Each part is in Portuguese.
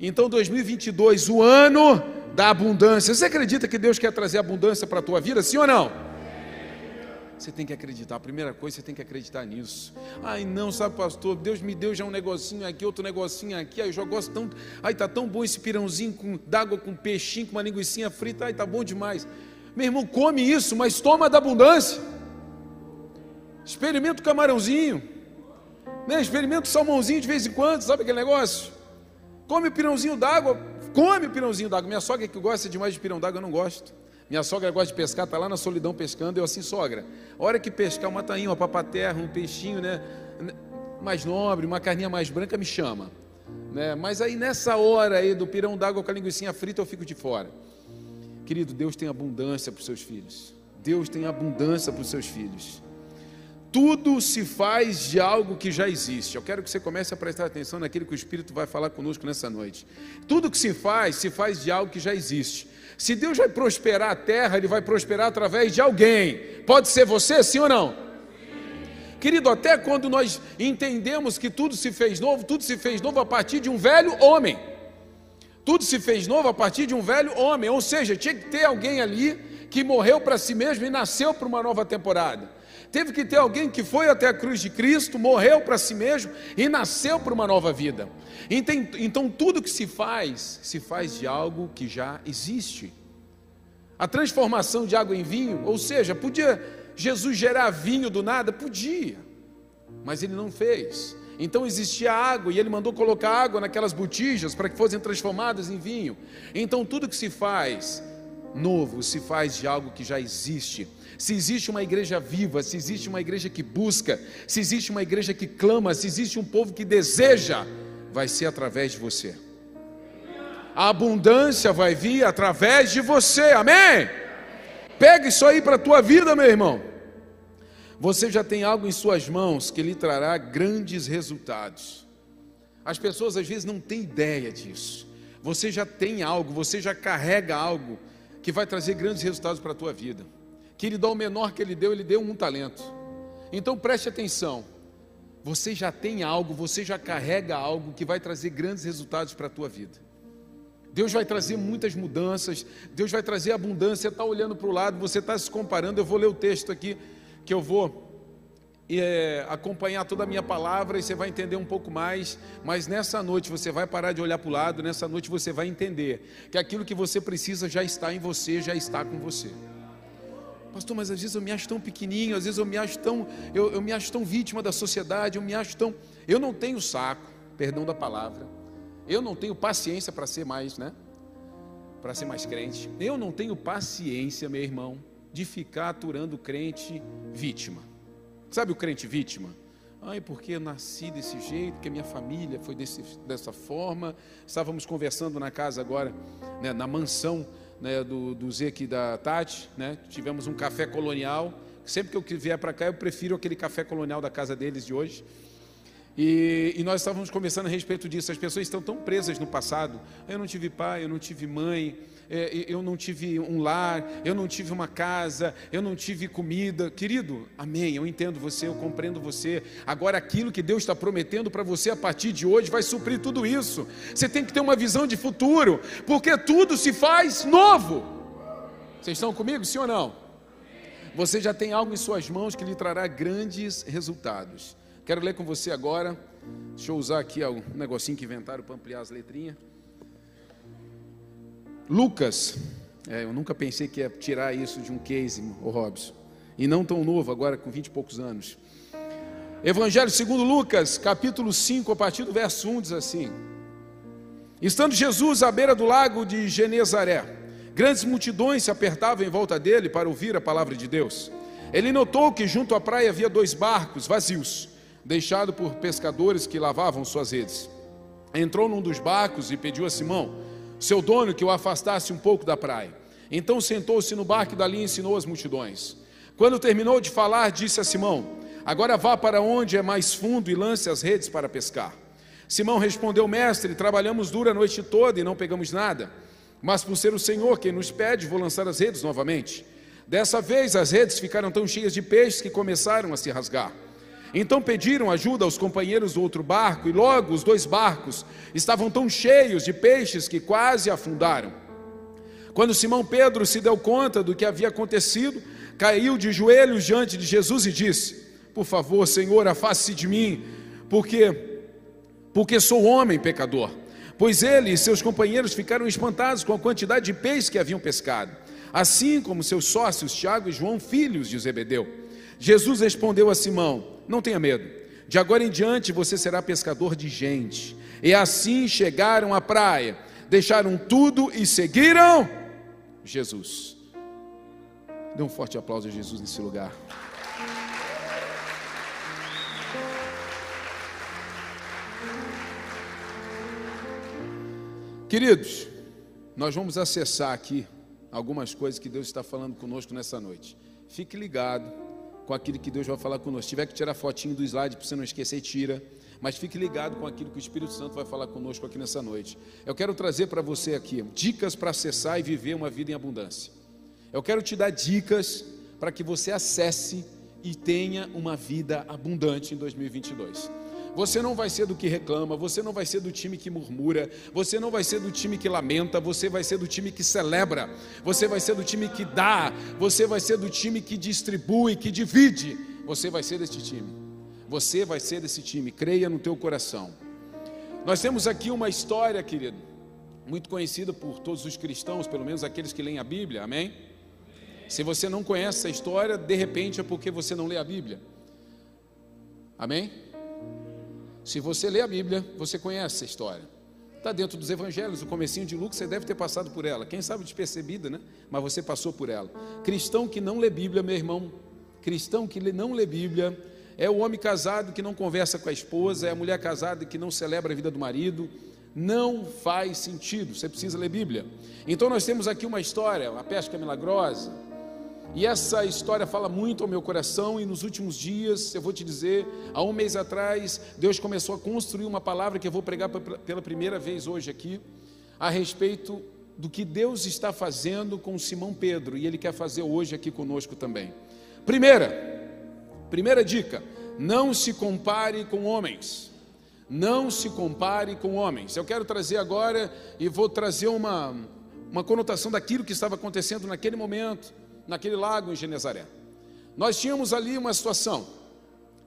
Então 2022, o ano da abundância. Você acredita que Deus quer trazer abundância para a tua vida, sim ou não? Você tem que acreditar. A primeira coisa, você tem que acreditar nisso. Ai, não, sabe, pastor, Deus me deu já um negocinho aqui, outro negocinho aqui. Ai, eu já gosto tanto. Ai, tá tão bom esse pirãozinho com d'água com peixinho, com uma linguiça frita. Ai, tá bom demais. Meu irmão, come isso, mas toma da abundância. Experimenta o camarãozinho. Né? Experimenta o salmãozinho de vez em quando, sabe aquele negócio? Come o pirãozinho d'água, come o pirãozinho d'água. Minha sogra que gosta demais de pirão d'água, eu não gosto. Minha sogra gosta de pescar, está lá na solidão pescando, eu assim, sogra, a hora que pescar uma tainha, uma papaterra, um peixinho, né, mais nobre, uma carninha mais branca, me chama. Né? Mas aí nessa hora aí do pirão d'água com a linguiça frita, eu fico de fora. Querido, Deus tem abundância para os seus filhos. Deus tem abundância para os seus filhos. Tudo se faz de algo que já existe. Eu quero que você comece a prestar atenção naquilo que o Espírito vai falar conosco nessa noite. Tudo que se faz, se faz de algo que já existe. Se Deus vai prosperar a terra, Ele vai prosperar através de alguém. Pode ser você, sim ou não? Querido, até quando nós entendemos que tudo se fez novo, tudo se fez novo a partir de um velho homem. Tudo se fez novo a partir de um velho homem. Ou seja, tinha que ter alguém ali que morreu para si mesmo e nasceu para uma nova temporada. Teve que ter alguém que foi até a cruz de Cristo, morreu para si mesmo e nasceu para uma nova vida. Então, tudo que se faz, se faz de algo que já existe. A transformação de água em vinho, ou seja, podia Jesus gerar vinho do nada? Podia, mas ele não fez. Então existia água e ele mandou colocar água naquelas botijas para que fossem transformadas em vinho. Então tudo que se faz novo se faz de algo que já existe. Se existe uma igreja viva, se existe uma igreja que busca, se existe uma igreja que clama, se existe um povo que deseja, vai ser através de você. A abundância vai vir através de você, amém? Pega isso aí para a tua vida, meu irmão. Você já tem algo em suas mãos que lhe trará grandes resultados. As pessoas às vezes não têm ideia disso. Você já tem algo, você já carrega algo que vai trazer grandes resultados para a tua vida. Querido, ao menor que ele deu, ele deu um talento. Então preste atenção. Você já tem algo, você já carrega algo que vai trazer grandes resultados para a tua vida. Deus vai trazer muitas mudanças, Deus vai trazer abundância. Você está olhando para o lado, você está se comparando. Eu vou ler o texto aqui, que eu vou é, acompanhar toda a minha palavra e você vai entender um pouco mais. Mas nessa noite você vai parar de olhar para o lado, nessa noite você vai entender que aquilo que você precisa já está em você, já está com você. Pastor, mas às vezes eu me acho tão pequenininho, às vezes eu me acho tão, eu, eu me acho tão vítima da sociedade, eu me acho tão. Eu não tenho saco, perdão da palavra. Eu não tenho paciência para ser mais, né? Para ser mais crente. Eu não tenho paciência, meu irmão, de ficar aturando crente vítima. Sabe o crente vítima? Ai, porque nasci desse jeito, porque minha família foi desse, dessa forma. Estávamos conversando na casa agora, né, na mansão né, do, do da Tati, né, tivemos um café colonial. Sempre que eu vier para cá, eu prefiro aquele café colonial da casa deles de hoje. E, e, nós estávamos conversando a respeito disso. As pessoas estão tão presas no passado. Eu não tive pai, eu não tive mãe, é, eu não tive um lar, eu não tive uma casa, eu não tive comida. Querido, amém. Eu entendo você, eu compreendo você. Agora, aquilo que Deus está prometendo para você a partir de hoje vai suprir tudo isso. Você tem que ter uma visão de futuro, porque tudo se faz novo. Vocês estão comigo, sim ou não? Você já tem algo em suas mãos que lhe trará grandes resultados. Quero ler com você agora. Deixa eu usar aqui um negocinho que inventaram para ampliar as letrinhas. Lucas, é, eu nunca pensei que ia tirar isso de um case, o Robson. E não tão novo, agora com 20 e poucos anos. Evangelho segundo Lucas, capítulo 5, a partir do verso 1, diz assim: Estando Jesus à beira do lago de Genezaré, grandes multidões se apertavam em volta dele para ouvir a palavra de Deus. Ele notou que junto à praia havia dois barcos vazios deixado por pescadores que lavavam suas redes. Entrou num dos barcos e pediu a Simão, seu dono, que o afastasse um pouco da praia. Então sentou-se no barco e dali ensinou as multidões. Quando terminou de falar, disse a Simão: Agora vá para onde é mais fundo e lance as redes para pescar. Simão respondeu: Mestre, trabalhamos dura a noite toda e não pegamos nada. Mas por ser o Senhor quem nos pede, vou lançar as redes novamente. Dessa vez as redes ficaram tão cheias de peixes que começaram a se rasgar. Então pediram ajuda aos companheiros do outro barco, e logo os dois barcos estavam tão cheios de peixes que quase afundaram. Quando Simão Pedro se deu conta do que havia acontecido, caiu de joelhos diante de Jesus e disse: Por favor, Senhor, afaste-se de mim, porque porque sou homem pecador. Pois ele e seus companheiros ficaram espantados com a quantidade de peixes que haviam pescado, assim como seus sócios Tiago e João, filhos de Zebedeu. Jesus respondeu a Simão: Não tenha medo, de agora em diante você será pescador de gente. E assim chegaram à praia, deixaram tudo e seguiram Jesus. Dê um forte aplauso a Jesus nesse lugar. Queridos, nós vamos acessar aqui algumas coisas que Deus está falando conosco nessa noite. Fique ligado com aquilo que Deus vai falar conosco. Se tiver que tirar fotinho do slide para você não esquecer, tira. Mas fique ligado com aquilo que o Espírito Santo vai falar conosco aqui nessa noite. Eu quero trazer para você aqui dicas para acessar e viver uma vida em abundância. Eu quero te dar dicas para que você acesse e tenha uma vida abundante em 2022. Você não vai ser do que reclama, você não vai ser do time que murmura, você não vai ser do time que lamenta, você vai ser do time que celebra, você vai ser do time que dá, você vai ser do time que distribui, que divide. Você vai ser desse time. Você vai ser desse time, creia no teu coração. Nós temos aqui uma história, querido, muito conhecida por todos os cristãos, pelo menos aqueles que leem a Bíblia, amém? Se você não conhece essa história, de repente é porque você não lê a Bíblia. Amém? Se você lê a Bíblia, você conhece essa história. Está dentro dos evangelhos, o comecinho de Lucas, você deve ter passado por ela. Quem sabe despercebida, né? Mas você passou por ela. Cristão que não lê Bíblia, meu irmão, cristão que não lê Bíblia, é o homem casado que não conversa com a esposa, é a mulher casada que não celebra a vida do marido. Não faz sentido, você precisa ler Bíblia. Então nós temos aqui uma história, a pesca milagrosa, e essa história fala muito ao meu coração, e nos últimos dias, eu vou te dizer, há um mês atrás, Deus começou a construir uma palavra que eu vou pregar pela primeira vez hoje aqui, a respeito do que Deus está fazendo com Simão Pedro, e Ele quer fazer hoje aqui conosco também. Primeira, primeira dica: não se compare com homens. Não se compare com homens. Eu quero trazer agora, e vou trazer uma, uma conotação daquilo que estava acontecendo naquele momento naquele lago em Genezaré. Nós tínhamos ali uma situação.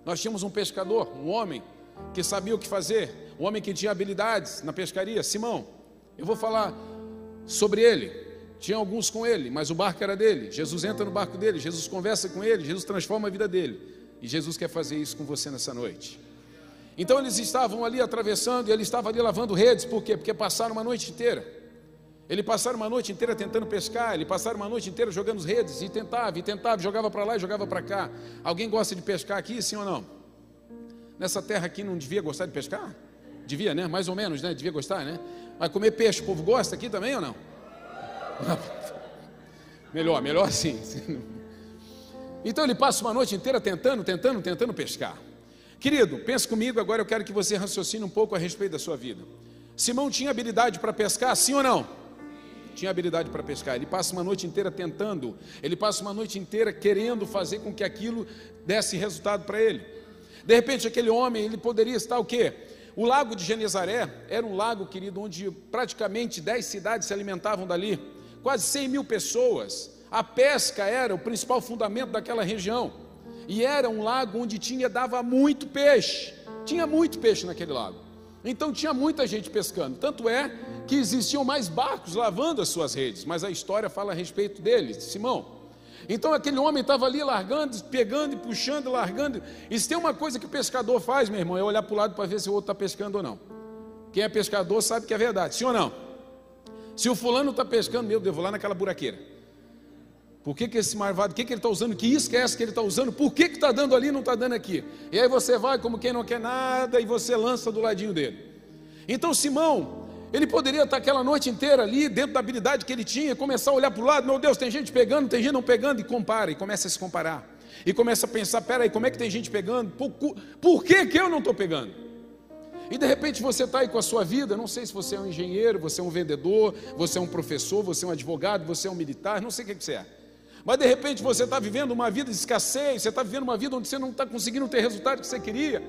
Nós tínhamos um pescador, um homem que sabia o que fazer, um homem que tinha habilidades na pescaria, Simão. Eu vou falar sobre ele. Tinha alguns com ele, mas o barco era dele. Jesus entra no barco dele, Jesus conversa com ele, Jesus transforma a vida dele. E Jesus quer fazer isso com você nessa noite. Então eles estavam ali atravessando e ele estava ali lavando redes, por quê? Porque passaram uma noite inteira. Ele passava uma noite inteira tentando pescar, ele passava uma noite inteira jogando redes, e tentava, e tentava, jogava para lá e jogava para cá. Alguém gosta de pescar aqui, sim ou não? Nessa terra aqui não devia gostar de pescar? Devia, né? Mais ou menos, né? Devia gostar, né? Mas comer peixe, o povo gosta aqui também ou não? melhor, melhor sim. Então ele passa uma noite inteira tentando, tentando, tentando pescar. Querido, pense comigo, agora eu quero que você raciocine um pouco a respeito da sua vida. Simão tinha habilidade para pescar, sim ou não? Tinha habilidade para pescar. Ele passa uma noite inteira tentando, ele passa uma noite inteira querendo fazer com que aquilo desse resultado para ele. De repente, aquele homem, ele poderia estar o quê? O lago de Genezaré era um lago, querido, onde praticamente dez cidades se alimentavam dali, quase 100 mil pessoas. A pesca era o principal fundamento daquela região. E era um lago onde tinha, dava muito peixe. Tinha muito peixe naquele lago. Então tinha muita gente pescando. Tanto é que existiam mais barcos lavando as suas redes, mas a história fala a respeito dele, Simão. Então aquele homem estava ali largando, pegando e puxando, largando. E se tem uma coisa que o pescador faz, meu irmão, é olhar para o lado para ver se o outro está pescando ou não. Quem é pescador sabe que é verdade, sim ou não? Se o fulano está pescando, meu Deus, vou lá naquela buraqueira. Por que, que esse marvado, o que, que ele está usando? Que é essa que ele está usando? Por que está dando ali e não está dando aqui? E aí você vai como quem não quer nada e você lança do ladinho dele. Então Simão, ele poderia estar aquela noite inteira ali, dentro da habilidade que ele tinha, começar a olhar para o lado, meu Deus, tem gente pegando, tem gente não pegando, e compara, e começa a se comparar. E começa a pensar, peraí, como é que tem gente pegando? Por, por que, que eu não estou pegando? E de repente você está aí com a sua vida, não sei se você é um engenheiro, você é um vendedor, você é um professor, você é um advogado, você é um militar, não sei o que, que você é. Mas de repente você está vivendo uma vida de escassez, você está vivendo uma vida onde você não está conseguindo ter o resultado que você queria.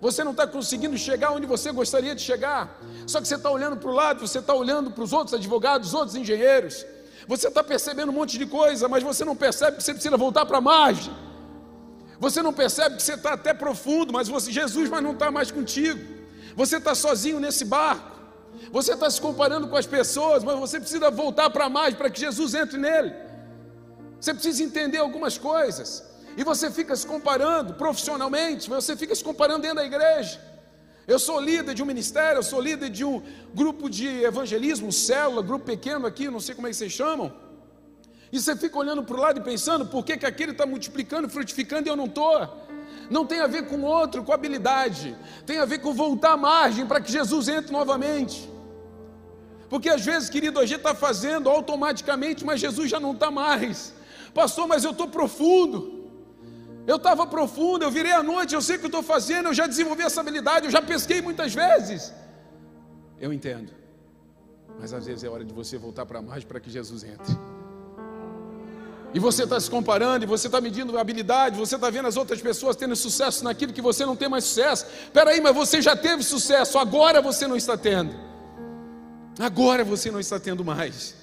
Você não está conseguindo chegar onde você gostaria de chegar. Só que você está olhando para o lado, você está olhando para os outros advogados, os outros engenheiros. Você está percebendo um monte de coisa, mas você não percebe que você precisa voltar para a margem. Você não percebe que você está até profundo, mas você, Jesus mas não está mais contigo. Você está sozinho nesse barco. Você está se comparando com as pessoas, mas você precisa voltar para mais para que Jesus entre nele. Você precisa entender algumas coisas. E você fica se comparando profissionalmente, você fica se comparando dentro da igreja. Eu sou líder de um ministério, eu sou líder de um grupo de evangelismo, célula, grupo pequeno aqui, não sei como é que vocês chamam. E você fica olhando para o lado e pensando, por que, que aquele está multiplicando, frutificando e eu não estou? Não tem a ver com outro, com habilidade, tem a ver com voltar à margem para que Jesus entre novamente. Porque às vezes, querido, a gente está fazendo automaticamente, mas Jesus já não está mais. Pastor, mas eu estou profundo. Eu estava profundo, eu virei à noite, eu sei o que estou fazendo, eu já desenvolvi essa habilidade, eu já pesquei muitas vezes. Eu entendo. Mas às vezes é hora de você voltar para mais para que Jesus entre. E você está se comparando, e você está medindo habilidade, você está vendo as outras pessoas tendo sucesso naquilo que você não tem mais sucesso. Espera aí, mas você já teve sucesso, agora você não está tendo. Agora você não está tendo mais.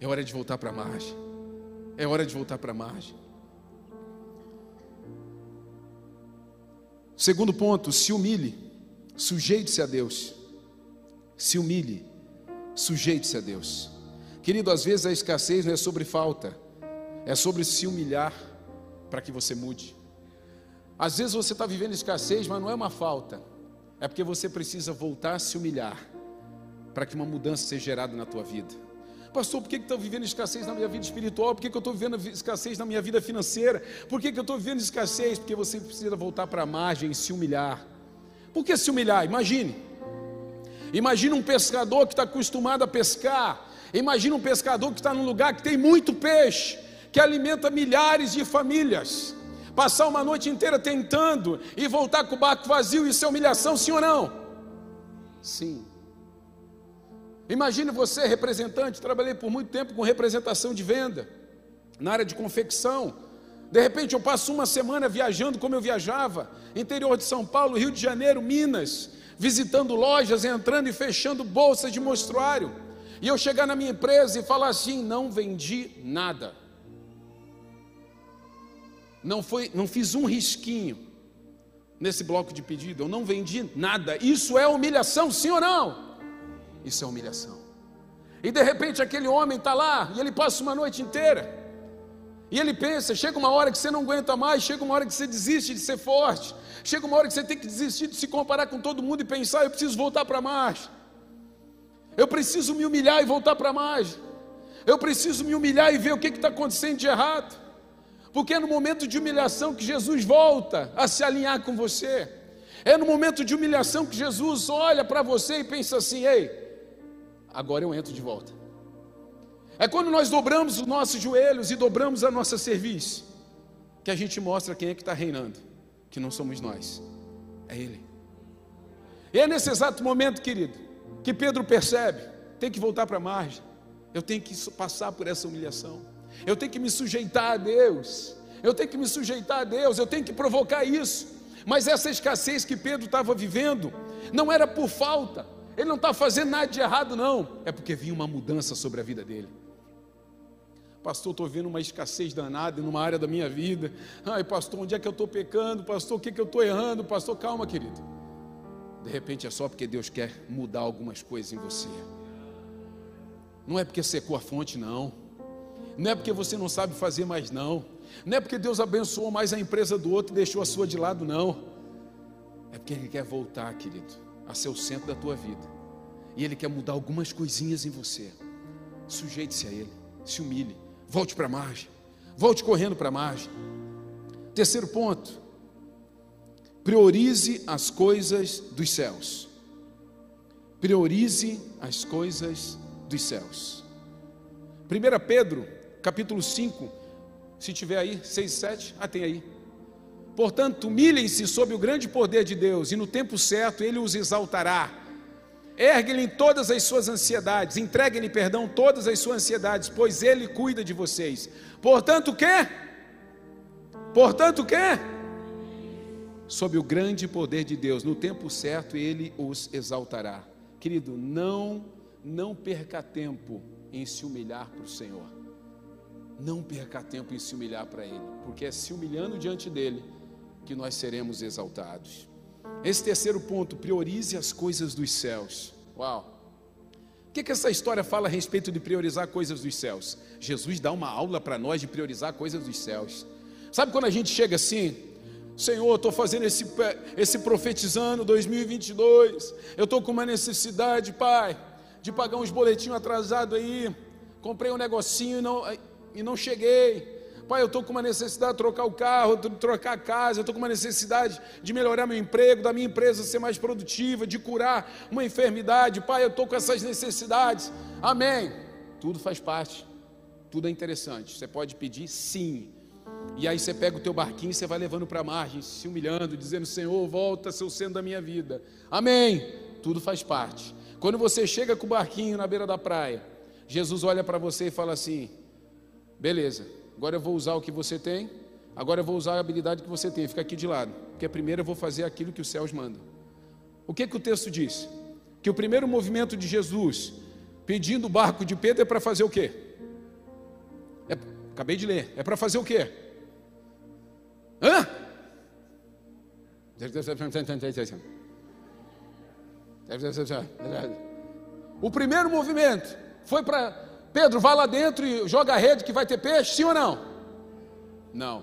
É hora de voltar para a margem. É hora de voltar para a margem. Segundo ponto, se humilhe, sujeite-se a Deus. Se humilhe, sujeite-se a Deus. Querido, às vezes a escassez não é sobre falta, é sobre se humilhar para que você mude. Às vezes você está vivendo escassez, mas não é uma falta, é porque você precisa voltar a se humilhar para que uma mudança seja gerada na tua vida. Pastor, por que, estou vivendo escassez na minha vida espiritual? Por que, eu estou vivendo escassez na minha vida financeira? Por que, que eu estou vivendo escassez? Porque você precisa voltar para a margem e se humilhar. Por que se humilhar? Imagine. Imagine um pescador que está acostumado a pescar. Imagine um pescador que está num lugar que tem muito peixe, que alimenta milhares de famílias. Passar uma noite inteira tentando e voltar com o barco vazio, isso é humilhação, sim ou não? Sim. Imagine você, representante, trabalhei por muito tempo com representação de venda, na área de confecção. De repente eu passo uma semana viajando como eu viajava, interior de São Paulo, Rio de Janeiro, Minas, visitando lojas, entrando e fechando bolsas de mostruário. E eu chegar na minha empresa e falar assim: não vendi nada. Não, foi, não fiz um risquinho nesse bloco de pedido, eu não vendi nada. Isso é humilhação, sim ou não? Isso é humilhação. E de repente aquele homem está lá e ele passa uma noite inteira. E ele pensa: chega uma hora que você não aguenta mais, chega uma hora que você desiste de ser forte, chega uma hora que você tem que desistir de se comparar com todo mundo e pensar: eu preciso voltar para mais. Eu preciso me humilhar e voltar para mais. Eu preciso me humilhar e ver o que está acontecendo de errado. Porque é no momento de humilhação que Jesus volta a se alinhar com você. É no momento de humilhação que Jesus olha para você e pensa assim: ei, agora eu entro de volta. É quando nós dobramos os nossos joelhos e dobramos a nossa serviço, que a gente mostra quem é que está reinando, que não somos nós, é Ele. E é nesse exato momento, querido, que Pedro percebe: tem que voltar para a margem, eu tenho que passar por essa humilhação, eu tenho que me sujeitar a Deus, eu tenho que me sujeitar a Deus, eu tenho que provocar isso. Mas essa escassez que Pedro estava vivendo não era por falta, ele não está fazendo nada de errado, não. É porque vinha uma mudança sobre a vida dele. Pastor, estou vendo uma escassez danada numa área da minha vida. Ai, pastor, onde é que eu estou pecando? Pastor, o que, que eu estou errando? Pastor, calma, querido. De repente é só porque Deus quer mudar algumas coisas em você. Não é porque secou a fonte, não. Não é porque você não sabe fazer mais, não. Não é porque Deus abençoou mais a empresa do outro e deixou a sua de lado, não. É porque Ele quer voltar, querido a ser o centro da tua vida. E Ele quer mudar algumas coisinhas em você. Sujeite-se a Ele, se humilhe, volte para a margem, volte correndo para a margem. Terceiro ponto, priorize as coisas dos céus. Priorize as coisas dos céus. 1 Pedro, capítulo 5, se tiver aí, 6 e 7, ah, tem aí. Portanto, humilhem-se sob o grande poder de Deus, e no tempo certo ele os exaltará. Ergue-lhe todas as suas ansiedades, entregue-lhe, perdão, todas as suas ansiedades, pois ele cuida de vocês. Portanto, o quê? Portanto, o quê? Sob o grande poder de Deus, no tempo certo ele os exaltará. Querido, não não perca tempo em se humilhar para o Senhor. Não perca tempo em se humilhar para Ele, porque é se humilhando diante dele que nós seremos exaltados. Esse terceiro ponto, priorize as coisas dos céus. Uau! O que, que essa história fala a respeito de priorizar coisas dos céus? Jesus dá uma aula para nós de priorizar coisas dos céus. Sabe quando a gente chega assim, Senhor, estou fazendo esse, esse profetizando 2022, eu estou com uma necessidade, Pai, de pagar uns boletinhos atrasados aí, comprei um negocinho e não, e não cheguei. Pai, eu estou com uma necessidade de trocar o carro, de trocar a casa, eu estou com uma necessidade de melhorar meu emprego, da minha empresa ser mais produtiva, de curar uma enfermidade. Pai, eu estou com essas necessidades. Amém. Tudo faz parte, tudo é interessante. Você pode pedir sim. E aí você pega o teu barquinho e você vai levando para a margem, se humilhando, dizendo: Senhor, volta seu sendo da minha vida. Amém. Tudo faz parte. Quando você chega com o barquinho na beira da praia, Jesus olha para você e fala assim: beleza, agora eu vou usar o que você tem, agora eu vou usar a habilidade que você tem, fica aqui de lado, porque primeiro eu vou fazer aquilo que os céus mandam. O que, que o texto diz? Que o primeiro movimento de Jesus, pedindo o barco de Pedro, é para fazer o quê? É, acabei de ler, é para fazer o quê? Hã? O primeiro movimento foi para Pedro, vá lá dentro e joga a rede que vai ter peixe, sim ou não? Não.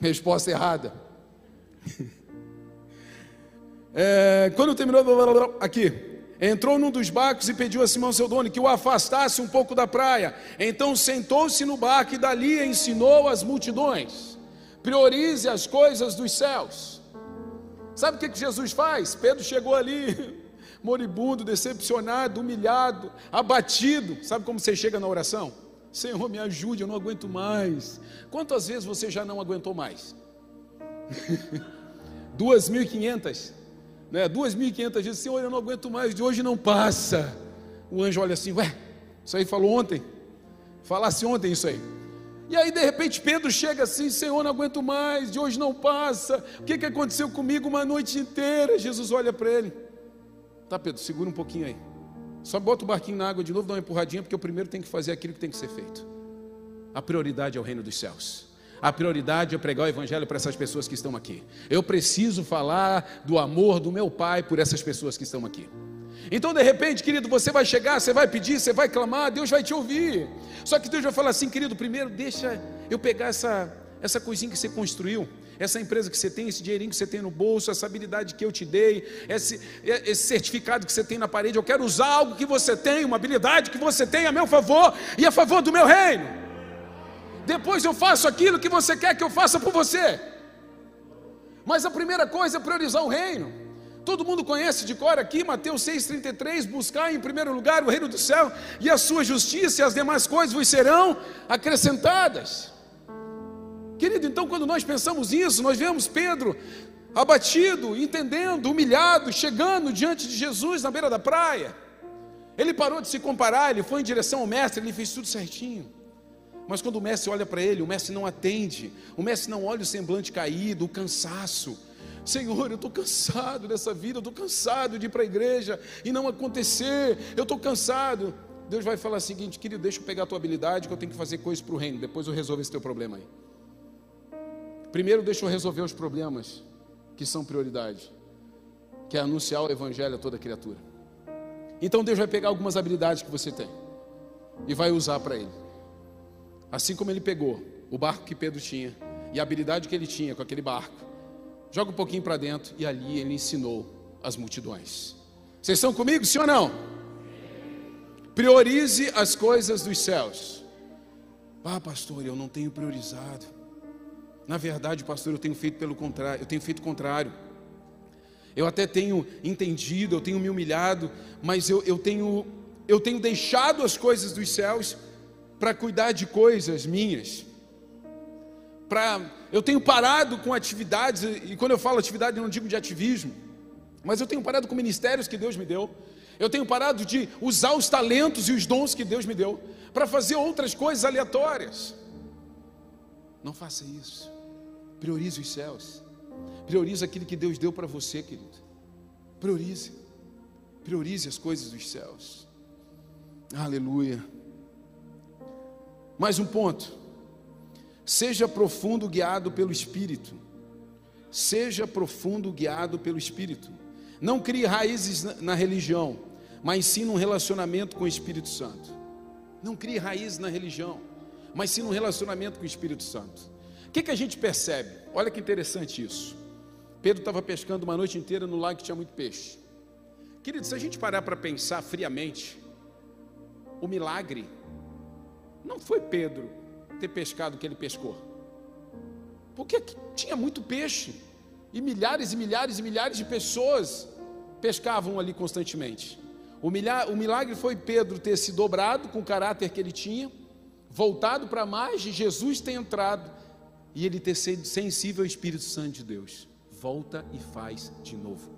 Resposta errada. É, quando terminou, aqui, entrou num dos barcos e pediu a Simão seu dono que o afastasse um pouco da praia. Então sentou-se no barco e dali ensinou as multidões. Priorize as coisas dos céus. Sabe o que Jesus faz? Pedro chegou ali, moribundo, decepcionado, humilhado, abatido. Sabe como você chega na oração? Senhor, me ajude, eu não aguento mais. Quantas vezes você já não aguentou mais? Duas mil e quinhentas, né? Duas mil e quinhentas vezes, Senhor, eu não aguento mais, de hoje não passa. O anjo olha assim, ué, isso aí falou ontem? Falasse ontem isso aí. E aí, de repente, Pedro chega assim: Senhor, não aguento mais, de hoje não passa. O que, que aconteceu comigo uma noite inteira? Jesus olha para ele: Tá, Pedro, segura um pouquinho aí. Só bota o barquinho na água de novo, dá uma empurradinha, porque o primeiro tem que fazer aquilo que tem que ser feito. A prioridade é o reino dos céus. A prioridade é pregar o evangelho para essas pessoas que estão aqui. Eu preciso falar do amor do meu Pai por essas pessoas que estão aqui. Então, de repente, querido, você vai chegar, você vai pedir, você vai clamar, Deus vai te ouvir. Só que Deus vai falar assim, querido, primeiro deixa eu pegar essa, essa coisinha que você construiu, essa empresa que você tem, esse dinheirinho que você tem no bolso, essa habilidade que eu te dei, esse, esse certificado que você tem na parede. Eu quero usar algo que você tem, uma habilidade que você tem a meu favor e a favor do meu reino. Depois eu faço aquilo que você quer que eu faça por você. Mas a primeira coisa é priorizar o reino. Todo mundo conhece de cor aqui, Mateus 6,33: buscar em primeiro lugar o reino do céu e a sua justiça, e as demais coisas vos serão acrescentadas. Querido, então quando nós pensamos nisso, nós vemos Pedro abatido, entendendo, humilhado, chegando diante de Jesus na beira da praia. Ele parou de se comparar, ele foi em direção ao mestre, ele fez tudo certinho. Mas quando o mestre olha para ele, o mestre não atende, o mestre não olha o semblante caído, o cansaço. Senhor, eu estou cansado dessa vida, eu estou cansado de ir para a igreja e não acontecer, eu estou cansado. Deus vai falar o seguinte, querido, deixa eu pegar a tua habilidade que eu tenho que fazer coisas para o reino, depois eu resolvo esse teu problema aí. Primeiro deixa eu resolver os problemas que são prioridade, que é anunciar o evangelho a toda criatura. Então Deus vai pegar algumas habilidades que você tem e vai usar para ele. Assim como ele pegou o barco que Pedro tinha e a habilidade que ele tinha com aquele barco joga um pouquinho para dentro e ali ele ensinou as multidões. Vocês estão comigo, sim ou não? Priorize as coisas dos céus. Ah, pastor, eu não tenho priorizado. Na verdade, pastor, eu tenho feito pelo contrário, eu tenho feito o contrário. Eu até tenho entendido, eu tenho me humilhado, mas eu, eu, tenho, eu tenho deixado as coisas dos céus para cuidar de coisas minhas para eu tenho parado com atividades, e quando eu falo atividade, eu não digo de ativismo. Mas eu tenho parado com ministérios que Deus me deu. Eu tenho parado de usar os talentos e os dons que Deus me deu para fazer outras coisas aleatórias. Não faça isso. Priorize os céus. Priorize aquilo que Deus deu para você, querido. Priorize. Priorize as coisas dos céus. Aleluia. Mais um ponto. Seja profundo guiado pelo Espírito. Seja profundo guiado pelo Espírito. Não crie raízes na religião, mas sim num relacionamento com o Espírito Santo. Não crie raízes na religião, mas sim num relacionamento com o Espírito Santo. O que, que a gente percebe? Olha que interessante isso. Pedro estava pescando uma noite inteira no lago que tinha muito peixe. Querido, se a gente parar para pensar friamente, o milagre não foi Pedro ter pescado o que ele pescou, porque tinha muito peixe e milhares e milhares e milhares de pessoas pescavam ali constantemente. O milagre foi Pedro ter se dobrado com o caráter que ele tinha, voltado para mais de Jesus ter entrado e ele ter sido sensível ao Espírito Santo de Deus. Volta e faz de novo.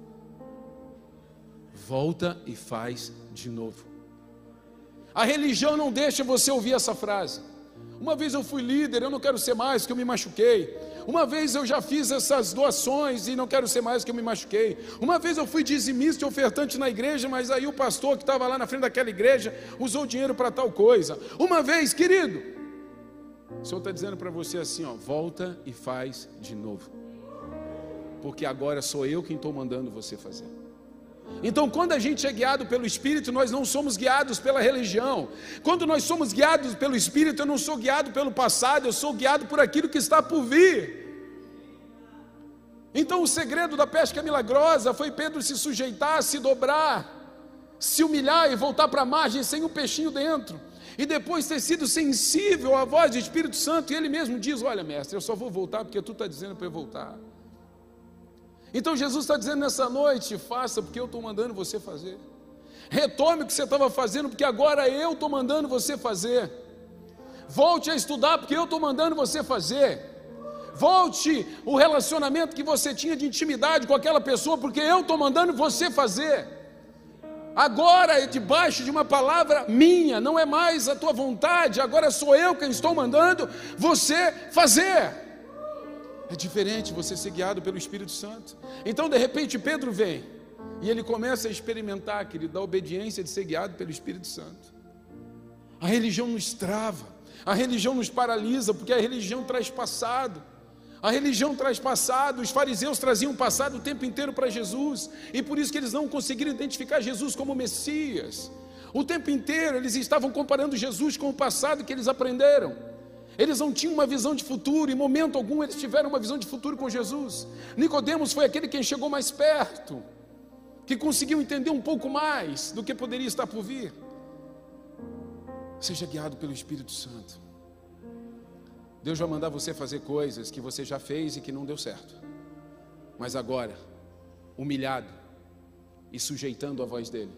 Volta e faz de novo. A religião não deixa você ouvir essa frase. Uma vez eu fui líder, eu não quero ser mais, que eu me machuquei. Uma vez eu já fiz essas doações e não quero ser mais, que eu me machuquei. Uma vez eu fui dizimista e ofertante na igreja, mas aí o pastor que estava lá na frente daquela igreja usou dinheiro para tal coisa. Uma vez, querido, o Senhor está dizendo para você assim: ó, volta e faz de novo. Porque agora sou eu quem estou mandando você fazer. Então, quando a gente é guiado pelo Espírito, nós não somos guiados pela religião. Quando nós somos guiados pelo Espírito, eu não sou guiado pelo passado, eu sou guiado por aquilo que está por vir. Então, o segredo da pesca milagrosa foi Pedro se sujeitar, se dobrar, se humilhar e voltar para a margem sem um peixinho dentro. E depois ter sido sensível à voz do Espírito Santo, e ele mesmo diz: Olha, mestre, eu só vou voltar porque tu está dizendo para eu voltar. Então Jesus está dizendo nessa noite: faça porque eu estou mandando você fazer. Retome o que você estava fazendo, porque agora eu estou mandando você fazer. Volte a estudar, porque eu estou mandando você fazer. Volte o relacionamento que você tinha de intimidade com aquela pessoa, porque eu estou mandando você fazer. Agora é debaixo de uma palavra minha, não é mais a tua vontade, agora sou eu quem estou mandando você fazer. É diferente você ser guiado pelo Espírito Santo. Então, de repente, Pedro vem e ele começa a experimentar, querido, da obediência de ser guiado pelo Espírito Santo. A religião nos trava, a religião nos paralisa, porque a religião traz passado. A religião traz passado, os fariseus traziam passado o tempo inteiro para Jesus, e por isso que eles não conseguiram identificar Jesus como Messias. O tempo inteiro eles estavam comparando Jesus com o passado que eles aprenderam. Eles não tinham uma visão de futuro, em momento algum eles tiveram uma visão de futuro com Jesus. Nicodemos foi aquele quem chegou mais perto, que conseguiu entender um pouco mais do que poderia estar por vir. Seja guiado pelo Espírito Santo. Deus vai mandar você fazer coisas que você já fez e que não deu certo. Mas agora, humilhado e sujeitando a voz dele,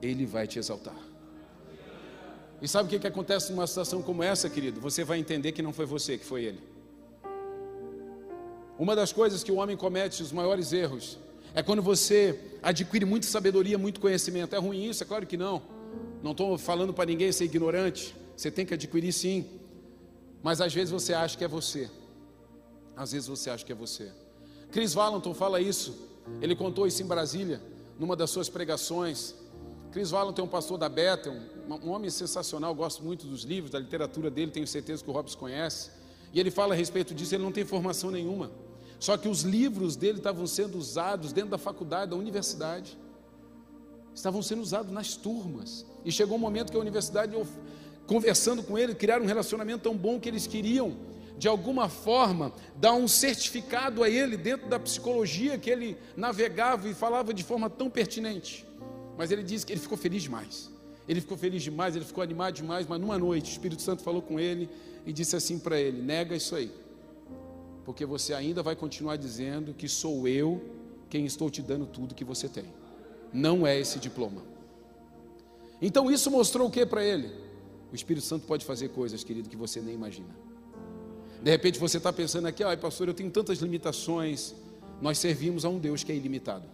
ele vai te exaltar. E sabe o que, que acontece numa situação como essa, querido? Você vai entender que não foi você, que foi ele. Uma das coisas que o homem comete, os maiores erros, é quando você adquire muita sabedoria, muito conhecimento. É ruim isso? É claro que não. Não estou falando para ninguém ser ignorante. Você tem que adquirir sim. Mas às vezes você acha que é você. Às vezes você acha que é você. Chris Valentin fala isso. Ele contou isso em Brasília, numa das suas pregações. Chris Valentin é um pastor da Bethel, um homem sensacional, gosto muito dos livros, da literatura dele, tenho certeza que o Robson conhece. E ele fala a respeito disso, ele não tem formação nenhuma. Só que os livros dele estavam sendo usados dentro da faculdade, da universidade. Estavam sendo usados nas turmas. E chegou um momento que a universidade, conversando com ele, criaram um relacionamento tão bom que eles queriam, de alguma forma, dar um certificado a ele dentro da psicologia que ele navegava e falava de forma tão pertinente. Mas ele disse que ele ficou feliz demais. Ele ficou feliz demais, ele ficou animado demais, mas numa noite o Espírito Santo falou com ele e disse assim para ele: nega isso aí, porque você ainda vai continuar dizendo que sou eu quem estou te dando tudo que você tem, não é esse diploma. Então isso mostrou o que para ele? O Espírito Santo pode fazer coisas, querido, que você nem imagina. De repente você está pensando aqui, ai pastor, eu tenho tantas limitações. Nós servimos a um Deus que é ilimitado.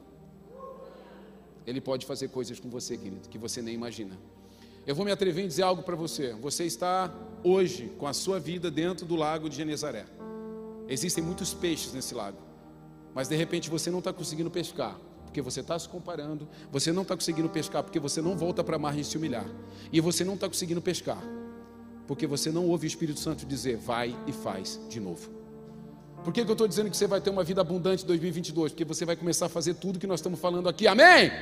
Ele pode fazer coisas com você, querido, que você nem imagina. Eu vou me atrever em dizer algo para você. Você está hoje com a sua vida dentro do lago de Genezaré. Existem muitos peixes nesse lago, mas de repente você não está conseguindo pescar, porque você está se comparando. Você não está conseguindo pescar porque você não volta para a margem se humilhar, e você não está conseguindo pescar porque você não ouve o Espírito Santo dizer, vai e faz de novo. Por que, que eu estou dizendo que você vai ter uma vida abundante em 2022? Porque você vai começar a fazer tudo que nós estamos falando aqui. Amém? Amém.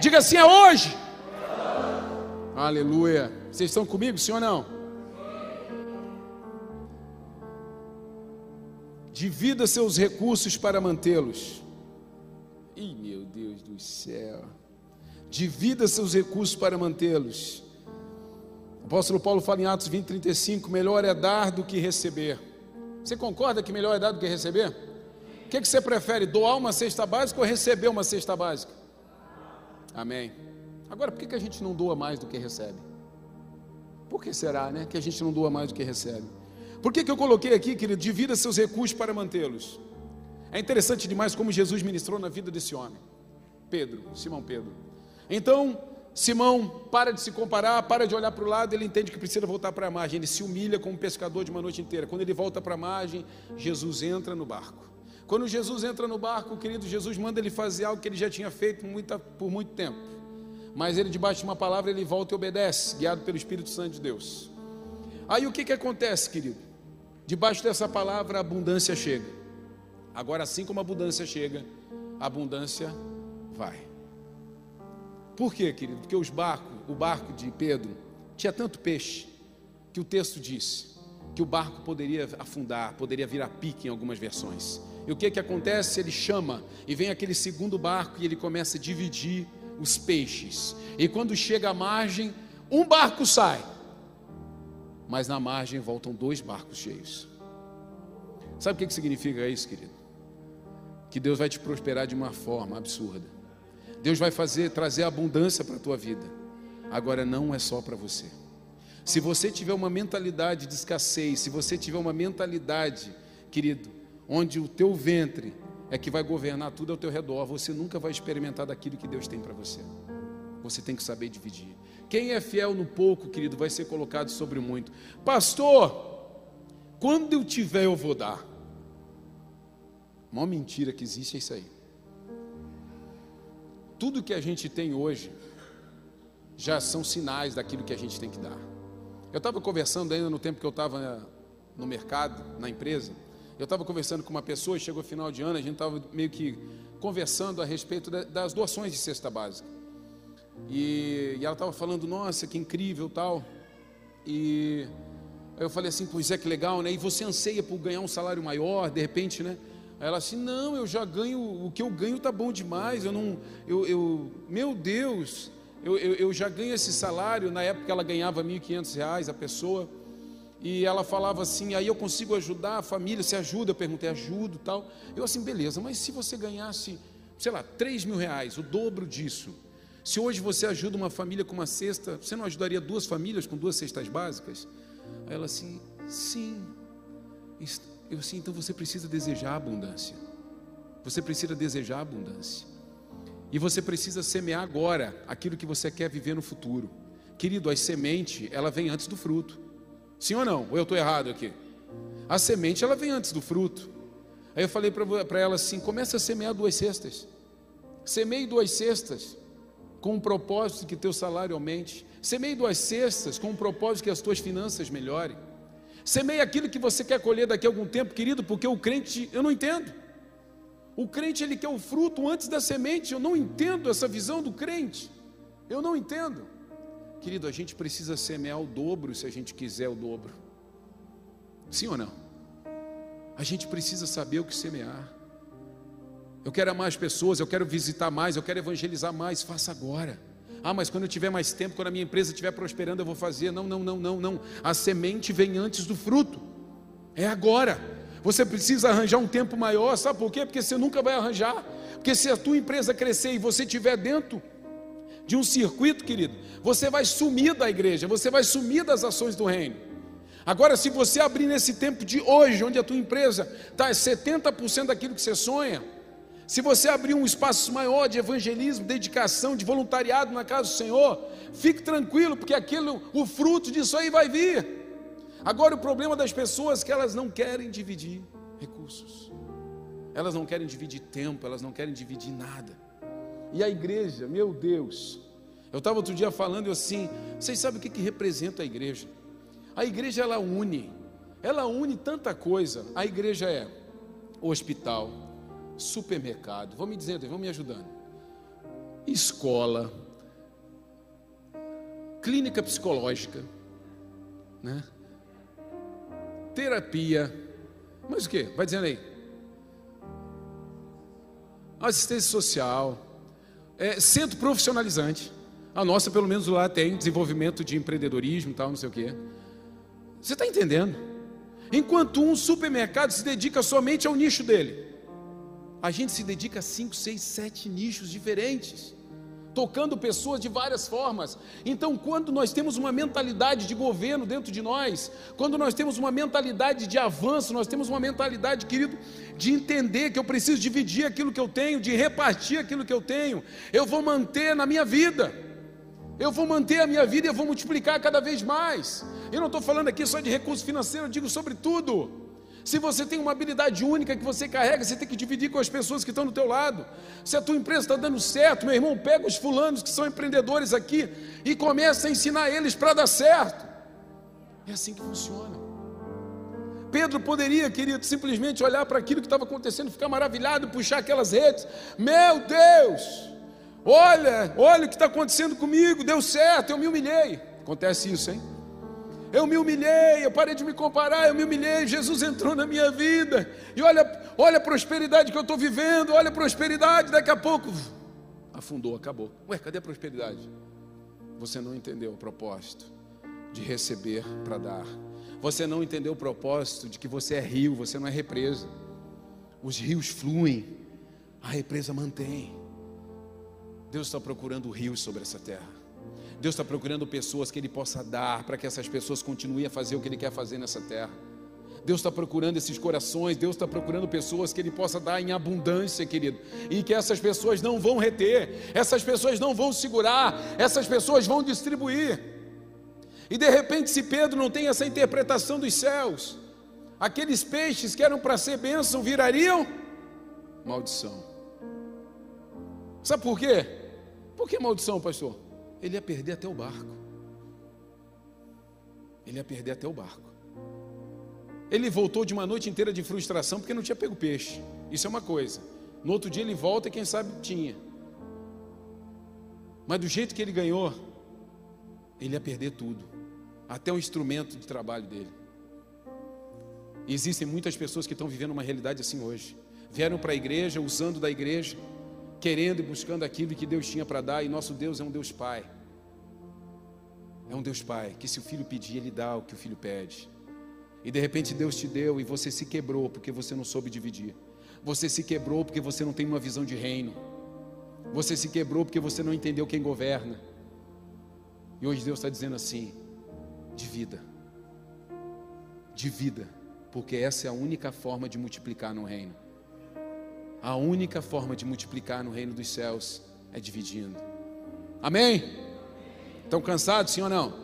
Diga assim: é hoje. Aleluia. Vocês estão comigo, sim ou não? Divida seus recursos para mantê-los. Ih, meu Deus do céu. Divida seus recursos para mantê-los. O apóstolo Paulo fala em Atos 20, 35: melhor é dar do que receber. Você concorda que melhor é dar do que receber? O que, que você prefere, doar uma cesta básica ou receber uma cesta básica? Amém. Agora, por que, que a gente não doa mais do que recebe? Por que será, né, que a gente não doa mais do que recebe? Por que, que eu coloquei aqui, querido, divida seus recursos para mantê-los? É interessante demais como Jesus ministrou na vida desse homem, Pedro, Simão Pedro. Então, Simão para de se comparar, para de olhar para o lado, ele entende que precisa voltar para a margem. Ele se humilha como pescador de uma noite inteira. Quando ele volta para a margem, Jesus entra no barco. Quando Jesus entra no barco, querido, Jesus manda ele fazer algo que ele já tinha feito muita, por muito tempo. Mas ele, debaixo de uma palavra, ele volta e obedece, guiado pelo Espírito Santo de Deus. Aí o que, que acontece, querido? Debaixo dessa palavra, a abundância chega. Agora, assim como a abundância chega, a abundância vai. Por quê, querido? Porque os barcos, o barco de Pedro tinha tanto peixe que o texto diz que o barco poderia afundar, poderia virar pique em algumas versões. E o que que acontece? Ele chama e vem aquele segundo barco e ele começa a dividir os peixes. E quando chega à margem, um barco sai, mas na margem voltam dois barcos cheios. Sabe o que significa isso, querido? Que Deus vai te prosperar de uma forma absurda. Deus vai fazer, trazer abundância para a tua vida. Agora não é só para você. Se você tiver uma mentalidade de escassez, se você tiver uma mentalidade, querido, onde o teu ventre é que vai governar tudo ao teu redor, você nunca vai experimentar daquilo que Deus tem para você. Você tem que saber dividir. Quem é fiel no pouco, querido, vai ser colocado sobre muito. Pastor, quando eu tiver, eu vou dar. A maior mentira que existe é isso aí tudo que a gente tem hoje já são sinais daquilo que a gente tem que dar. Eu estava conversando ainda no tempo que eu estava no mercado, na empresa, eu estava conversando com uma pessoa e chegou final de ano, a gente estava meio que conversando a respeito das doações de cesta básica. E, e ela estava falando, nossa, que incrível tal. E eu falei assim, pois é que legal, né? E você anseia por ganhar um salário maior, de repente, né? Aí ela assim, não, eu já ganho, o que eu ganho tá bom demais, eu não, eu, eu meu Deus, eu, eu, eu já ganho esse salário, na época ela ganhava R$ 1.500 a pessoa, e ela falava assim, aí eu consigo ajudar a família, você ajuda? Eu perguntei, ajudo tal. Eu assim, beleza, mas se você ganhasse, sei lá, 3 mil reais, o dobro disso, se hoje você ajuda uma família com uma cesta, você não ajudaria duas famílias com duas cestas básicas? Aí ela assim, sim, eu sim, então você precisa desejar abundância. Você precisa desejar abundância. E você precisa semear agora aquilo que você quer viver no futuro. Querido, a semente, ela vem antes do fruto. Sim ou não? Ou eu estou errado aqui? A semente, ela vem antes do fruto. Aí eu falei para ela assim: começa a semear duas cestas. Semeie duas cestas com o propósito de que teu salário aumente. Semeie duas cestas com o propósito de que as tuas finanças melhorem. Semeie aquilo que você quer colher daqui a algum tempo, querido, porque o crente, eu não entendo. O crente ele quer o fruto antes da semente. Eu não entendo essa visão do crente. Eu não entendo. Querido, a gente precisa semear o dobro se a gente quiser o dobro. Sim ou não? A gente precisa saber o que semear. Eu quero amar as pessoas, eu quero visitar mais, eu quero evangelizar mais. Faça agora. Ah, mas quando eu tiver mais tempo, quando a minha empresa estiver prosperando, eu vou fazer. Não, não, não, não, não. A semente vem antes do fruto. É agora. Você precisa arranjar um tempo maior, sabe por quê? Porque você nunca vai arranjar. Porque se a tua empresa crescer e você estiver dentro de um circuito, querido, você vai sumir da igreja, você vai sumir das ações do reino. Agora, se você abrir nesse tempo de hoje, onde a tua empresa está 70% daquilo que você sonha, Se você abrir um espaço maior de evangelismo, dedicação, de voluntariado na casa do Senhor, fique tranquilo, porque aquilo, o fruto disso aí vai vir. Agora o problema das pessoas é que elas não querem dividir recursos. Elas não querem dividir tempo, elas não querem dividir nada. E a igreja, meu Deus, eu estava outro dia falando assim, vocês sabem o que, que representa a igreja? A igreja ela une, ela une tanta coisa. A igreja é hospital, supermercado, vão me dizendo, vão me ajudando. Escola, clínica psicológica, né? Terapia, mas o que? Vai dizendo aí. Assistência social, é, centro profissionalizante. A nossa, pelo menos lá, tem desenvolvimento de empreendedorismo, tal, não sei o quê. Você está entendendo? Enquanto um supermercado se dedica somente ao nicho dele, a gente se dedica a cinco, seis, sete nichos diferentes, tocando pessoas de várias formas. Então, quando nós temos uma mentalidade de governo dentro de nós, quando nós temos uma mentalidade de avanço, nós temos uma mentalidade, querido, de entender que eu preciso dividir aquilo que eu tenho, de repartir aquilo que eu tenho, eu vou manter na minha vida eu vou manter a minha vida e eu vou multiplicar cada vez mais. Eu não estou falando aqui só de recurso financeiro, eu digo sobre tudo. Se você tem uma habilidade única que você carrega, você tem que dividir com as pessoas que estão do teu lado. Se a tua empresa está dando certo, meu irmão, pega os fulanos que são empreendedores aqui e começa a ensinar eles para dar certo. É assim que funciona. Pedro poderia, querido, simplesmente olhar para aquilo que estava acontecendo, ficar maravilhado, puxar aquelas redes. Meu Deus! Olha, olha o que está acontecendo comigo, deu certo, eu me humilhei. Acontece isso, hein? Eu me humilhei, eu parei de me comparar, eu me humilhei, Jesus entrou na minha vida. E olha, olha a prosperidade que eu estou vivendo, olha a prosperidade, daqui a pouco afundou, acabou. Ué, cadê a prosperidade? Você não entendeu o propósito de receber para dar. Você não entendeu o propósito de que você é rio, você não é represa. Os rios fluem, a represa mantém. Deus está procurando rios sobre essa terra. Deus está procurando pessoas que Ele possa dar para que essas pessoas continuem a fazer o que Ele quer fazer nessa terra. Deus está procurando esses corações, Deus está procurando pessoas que Ele possa dar em abundância, querido, e que essas pessoas não vão reter, essas pessoas não vão segurar, essas pessoas vão distribuir. E de repente, se Pedro não tem essa interpretação dos céus, aqueles peixes que eram para ser bênção virariam maldição. Sabe por quê? Por que maldição, pastor? Ele ia perder até o barco. Ele ia perder até o barco. Ele voltou de uma noite inteira de frustração porque não tinha pego peixe. Isso é uma coisa. No outro dia ele volta e quem sabe tinha. Mas do jeito que ele ganhou, ele ia perder tudo, até o instrumento de trabalho dele. E existem muitas pessoas que estão vivendo uma realidade assim hoje. Vieram para a igreja, usando da igreja, querendo e buscando aquilo que Deus tinha para dar, e nosso Deus é um Deus Pai. É um Deus Pai, que se o filho pedir, ele dá o que o filho pede. E de repente Deus te deu e você se quebrou porque você não soube dividir. Você se quebrou porque você não tem uma visão de reino. Você se quebrou porque você não entendeu quem governa. E hoje Deus está dizendo assim: divida. Divida, porque essa é a única forma de multiplicar no reino. A única forma de multiplicar no reino dos céus é dividindo. Amém? Estão cansados, sim ou não?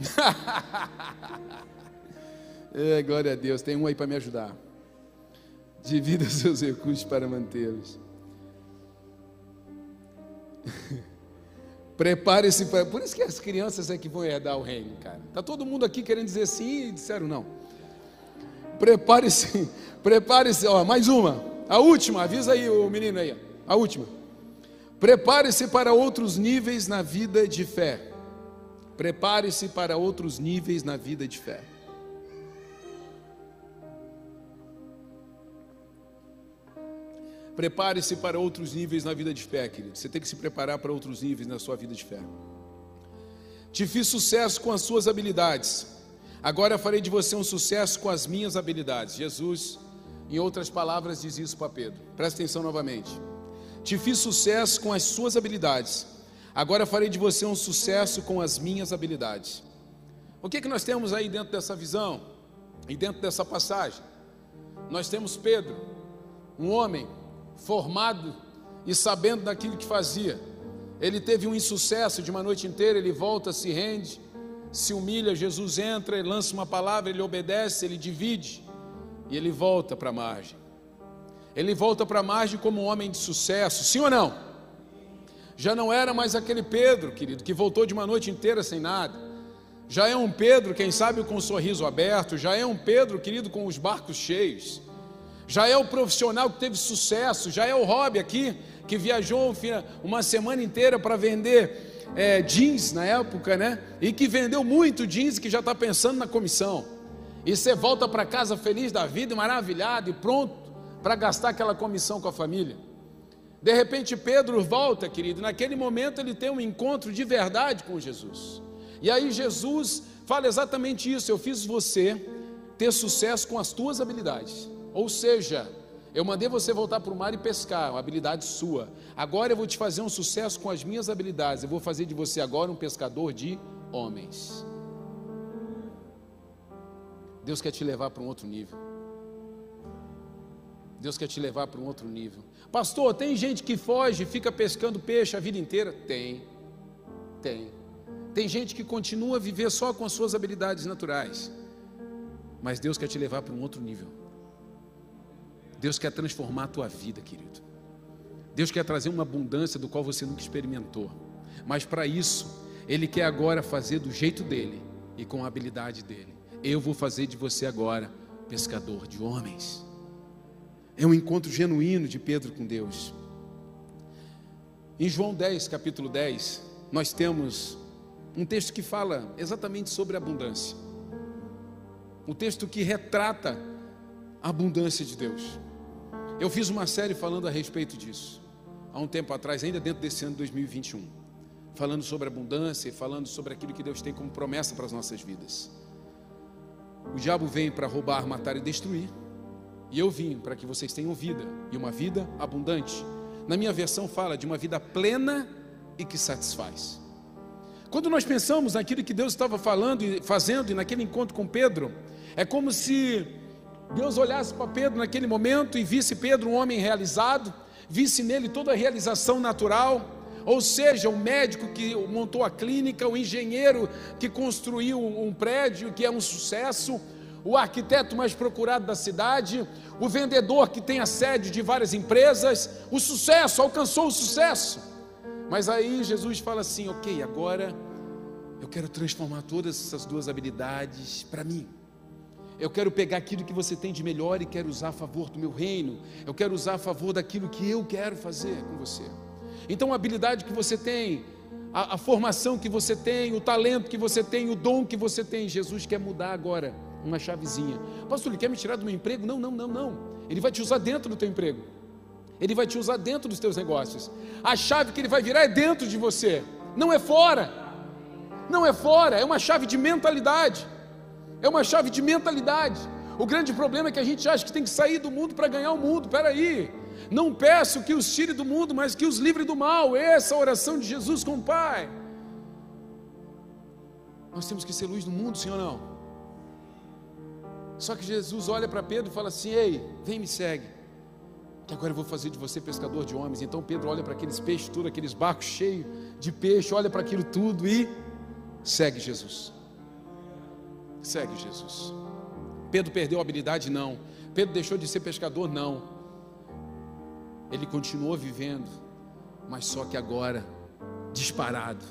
é, glória a Deus. Tem um aí para me ajudar. Divida seus recursos para mantê-los. Prepare-se para. Por isso que as crianças é que vão herdar o reino, cara. Tá todo mundo aqui querendo dizer sim e disseram não. Prepare-se, prepare-se, ó, mais uma. A última, avisa aí o menino aí. A última. Prepare-se para outros níveis na vida de fé. Prepare-se para outros níveis na vida de fé. Prepare-se para outros níveis na vida de fé, querido. Você tem que se preparar para outros níveis na sua vida de fé. Te fiz sucesso com as suas habilidades. Agora farei de você um sucesso com as minhas habilidades. Jesus em outras palavras, diz isso para Pedro. Presta atenção novamente. Te fiz sucesso com as suas habilidades. Agora farei de você um sucesso com as minhas habilidades. O que, que nós temos aí dentro dessa visão? E dentro dessa passagem? Nós temos Pedro, um homem formado e sabendo daquilo que fazia. Ele teve um insucesso de uma noite inteira, ele volta, se rende, se humilha, Jesus entra, ele lança uma palavra, ele obedece, ele divide e ele volta para a margem. Ele volta para a margem como um homem de sucesso, sim ou não? Já não era mais aquele Pedro, querido, que voltou de uma noite inteira sem nada. Já é um Pedro, quem sabe com o sorriso aberto, já é um Pedro, querido, com os barcos cheios. Já é o profissional que teve sucesso, já é o hobby aqui, que viajou uma semana inteira para vender é, jeans na época, né? E que vendeu muito jeans e que já está pensando na comissão. E você volta para casa feliz da vida, maravilhado e pronto para gastar aquela comissão com a família. De repente Pedro volta, querido, naquele momento ele tem um encontro de verdade com Jesus. E aí Jesus fala exatamente isso: eu fiz você ter sucesso com as tuas habilidades. Ou seja, eu mandei você voltar para o mar e pescar, uma habilidade sua. Agora eu vou te fazer um sucesso com as minhas habilidades. Eu vou fazer de você agora um pescador de homens. Deus quer te levar para um outro nível. Deus quer te levar para um outro nível. Pastor, tem gente que foge e fica pescando peixe a vida inteira? Tem. Tem. Tem gente que continua a viver só com as suas habilidades naturais. Mas Deus quer te levar para um outro nível. Deus quer transformar a tua vida, querido. Deus quer trazer uma abundância do qual você nunca experimentou. Mas para isso, Ele quer agora fazer do jeito dele e com a habilidade dele. Eu vou fazer de você agora pescador de homens. É um encontro genuíno de Pedro com Deus. Em João 10, capítulo 10, nós temos um texto que fala exatamente sobre abundância. Um texto que retrata a abundância de Deus. Eu fiz uma série falando a respeito disso, há um tempo atrás, ainda dentro desse ano de 2021, falando sobre abundância e falando sobre aquilo que Deus tem como promessa para as nossas vidas. O diabo vem para roubar, matar e destruir. E eu vim para que vocês tenham vida e uma vida abundante. Na minha versão fala de uma vida plena e que satisfaz. Quando nós pensamos naquilo que Deus estava falando e fazendo e naquele encontro com Pedro, é como se Deus olhasse para Pedro naquele momento e visse Pedro um homem realizado, visse nele toda a realização natural, ou seja, o médico que montou a clínica, o engenheiro que construiu um prédio que é um sucesso, o arquiteto mais procurado da cidade, o vendedor que tem a sede de várias empresas, o sucesso, alcançou o sucesso. Mas aí Jesus fala assim: ok, agora eu quero transformar todas essas duas habilidades para mim. Eu quero pegar aquilo que você tem de melhor e quero usar a favor do meu reino. Eu quero usar a favor daquilo que eu quero fazer com você. Então, a habilidade que você tem, a, a, formação que você tem, o talento que você tem, o dom que você tem, Jesus quer mudar agora uma chavezinha. Pastor, ele quer me tirar do meu emprego? Não, não, não, não. Ele vai te usar dentro do teu emprego. Ele vai te usar dentro dos teus negócios. A chave que ele vai virar é dentro de você, não é fora. Não é fora, é uma chave de mentalidade. É uma chave de mentalidade. O grande problema é que a gente acha que tem que sair do mundo para ganhar o mundo. Peraí, não peço que os tire do mundo, mas que os livre do mal. Essa é a oração de Jesus com o Pai. Nós temos que ser luz do mundo, ou não? Só que Jesus olha para Pedro e fala assim: Ei, vem me segue. Que agora eu vou fazer de você pescador de homens. Então Pedro olha para aqueles peixes, tudo, aqueles barcos cheios de peixe, olha para aquilo tudo e segue Jesus. Segue Jesus. Pedro perdeu a habilidade? Não. Pedro deixou de ser pescador? Não ele continuou vivendo, mas só que agora disparado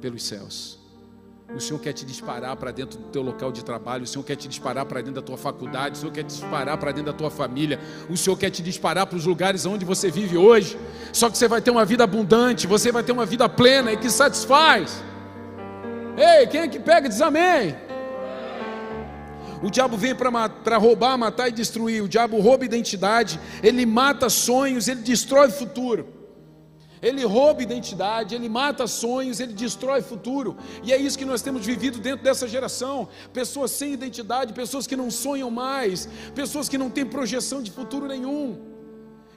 pelos céus. O Senhor quer te disparar para dentro do teu local de trabalho, o Senhor quer te disparar para dentro da tua faculdade, o Senhor quer te disparar para dentro da tua família, o Senhor quer te disparar para os lugares onde você vive hoje. Só que você vai ter uma vida abundante, você vai ter uma vida plena e que satisfaz. Ei, quem é que pega diz amém? O diabo vem para roubar, matar e destruir. O diabo rouba identidade, ele mata sonhos, ele destrói o futuro. Ele rouba identidade, ele mata sonhos, ele destrói futuro. E é isso que nós temos vivido dentro dessa geração: pessoas sem identidade, pessoas que não sonham mais, pessoas que não têm projeção de futuro nenhum.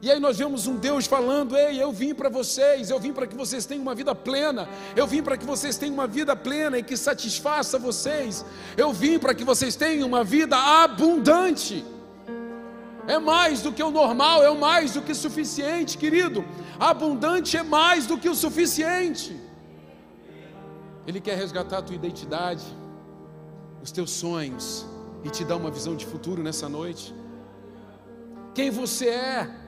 E aí nós vemos um Deus falando: Ei, eu vim para vocês, eu vim para que vocês tenham uma vida plena, eu vim para que vocês tenham uma vida plena e que satisfaça vocês, eu vim para que vocês tenham uma vida abundante. É mais do que o normal, é mais do que suficiente, querido. Abundante é mais do que o suficiente. Ele quer resgatar a tua identidade, os teus sonhos e te dar uma visão de futuro nessa noite. Quem você é,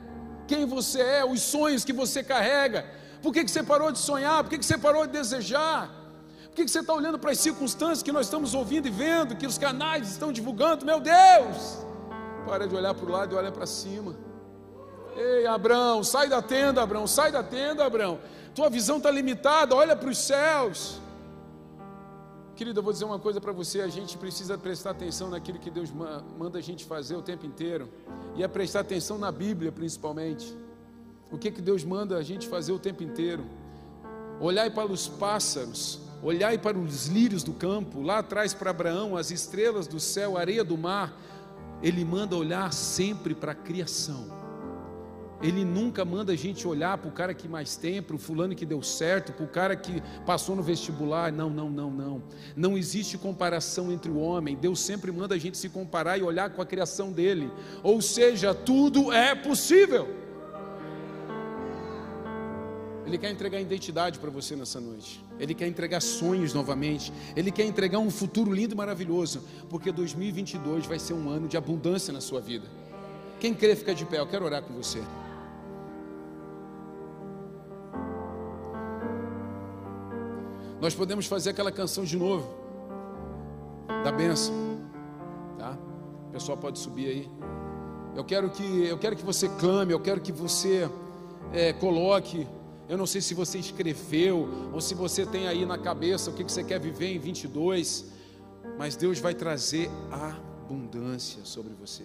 quem você é, os sonhos que você carrega. Por que, que você parou de sonhar? Por que, que você parou de desejar? Por que, que você está olhando para as circunstâncias que nós estamos ouvindo e vendo, que os canais estão divulgando? Meu Deus! Para de olhar para o lado e olha para cima. Ei, Abraão, sai da tenda, Abraão, sai da tenda, Abraão. Tua visão está limitada, olha para os céus. Querido, eu vou dizer uma coisa para você: a gente precisa prestar atenção naquilo que Deus manda a gente fazer o tempo inteiro, e é prestar atenção na Bíblia principalmente. O que, que Deus manda a gente fazer o tempo inteiro? Olhai para os pássaros, olhai para os lírios do campo, lá atrás para Abraão, as estrelas do céu, a areia do mar. Ele manda olhar sempre para a criação. Ele nunca manda a gente olhar para o cara que mais tem, para o fulano que deu certo, para o cara que passou no vestibular. Não, não, não, não. Não existe comparação entre o homem. Deus sempre manda a gente se comparar e olhar com a criação dele. Ou seja, tudo é possível. Ele quer entregar identidade para você nessa noite. Ele quer entregar sonhos novamente. Ele quer entregar um futuro lindo e maravilhoso. Porque 2022 vai ser um ano de abundância na sua vida. Quem crê, fica de pé. Eu quero orar com você. Nós podemos fazer aquela canção de novo, da benção, tá? O pessoal pode subir aí. Eu quero que, eu quero que você clame, eu quero que você é, coloque. Eu não sei se você escreveu ou se você tem aí na cabeça o que, que você quer viver em 22, mas Deus vai trazer abundância sobre você.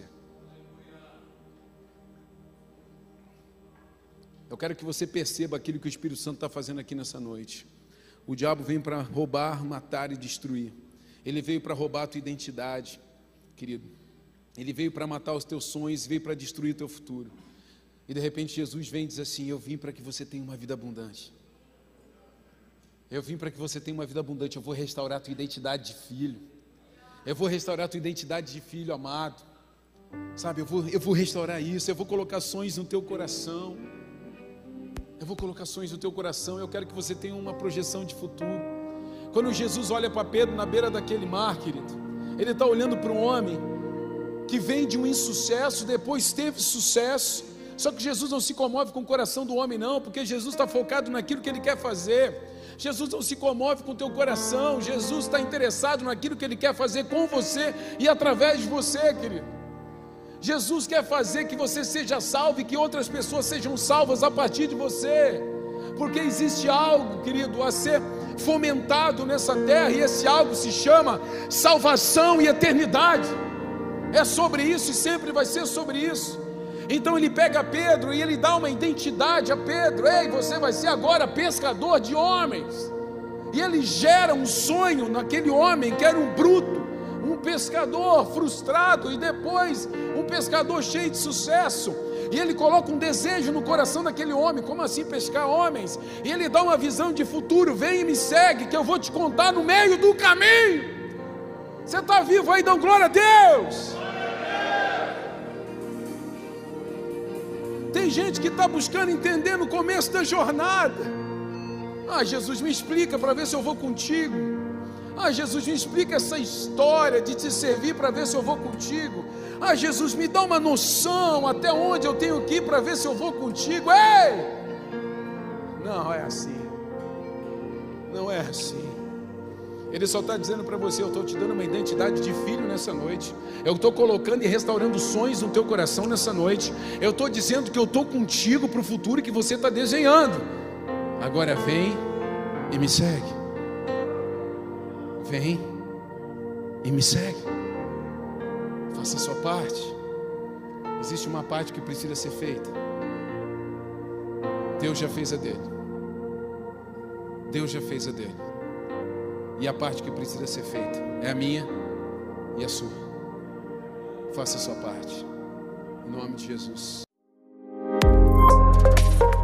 Eu quero que você perceba aquilo que o Espírito Santo está fazendo aqui nessa noite. O diabo vem para roubar, matar e destruir. Ele veio para roubar a tua identidade, querido. Ele veio para matar os teus sonhos, veio para destruir o teu futuro. E de repente Jesus vem e diz assim: Eu vim para que você tenha uma vida abundante. Eu vim para que você tenha uma vida abundante. Eu vou restaurar a tua identidade de filho. Eu vou restaurar a tua identidade de filho amado. Sabe, eu vou, eu vou restaurar isso. Eu vou colocar sonhos no teu coração. Vou colocar sonhos no teu coração. Eu quero que você tenha uma projeção de futuro. Quando Jesus olha para Pedro na beira daquele mar, querido, ele está olhando para um homem que vem de um insucesso, depois teve sucesso. Só que Jesus não se comove com o coração do homem, não, porque Jesus está focado naquilo que ele quer fazer. Jesus não se comove com o teu coração, Jesus está interessado naquilo que ele quer fazer com você e através de você, querido. Jesus quer fazer que você seja salvo e que outras pessoas sejam salvas a partir de você, porque existe algo, querido, a ser fomentado nessa terra, e esse algo se chama salvação e eternidade. É sobre isso e sempre vai ser sobre isso. Então ele pega Pedro e ele dá uma identidade a Pedro: ei, você vai ser agora pescador de homens. E ele gera um sonho naquele homem que era um bruto, um pescador frustrado e depois um pescador cheio de sucesso. E ele coloca um desejo no coração daquele homem, como assim pescar homens? E ele dá uma visão de futuro: vem e me segue, que eu vou te contar no meio do caminho. Você está vivo aí, dão glória a Deus. Tem gente que está buscando entender no começo da jornada. Ah, Jesus, me explica para ver se eu vou contigo. Ah, Jesus, me explica essa história de te servir para ver se eu vou contigo. Ah, Jesus, me dá uma noção até onde eu tenho que ir para ver se eu vou contigo. Ei! Não é assim. Não é assim. Ele só está dizendo para você: Eu estou te dando uma identidade de filho nessa noite. Eu estou colocando e restaurando sonhos no teu coração nessa noite. Eu estou dizendo que eu estou contigo para o futuro que você está desenhando. Agora vem e me segue. Vem e me segue. Faça a sua parte. Existe uma parte que precisa ser feita. Deus já fez a dele. Deus já fez a dele. E a parte que precisa ser feita é a minha e a sua. Faça a sua parte. Em nome de Jesus.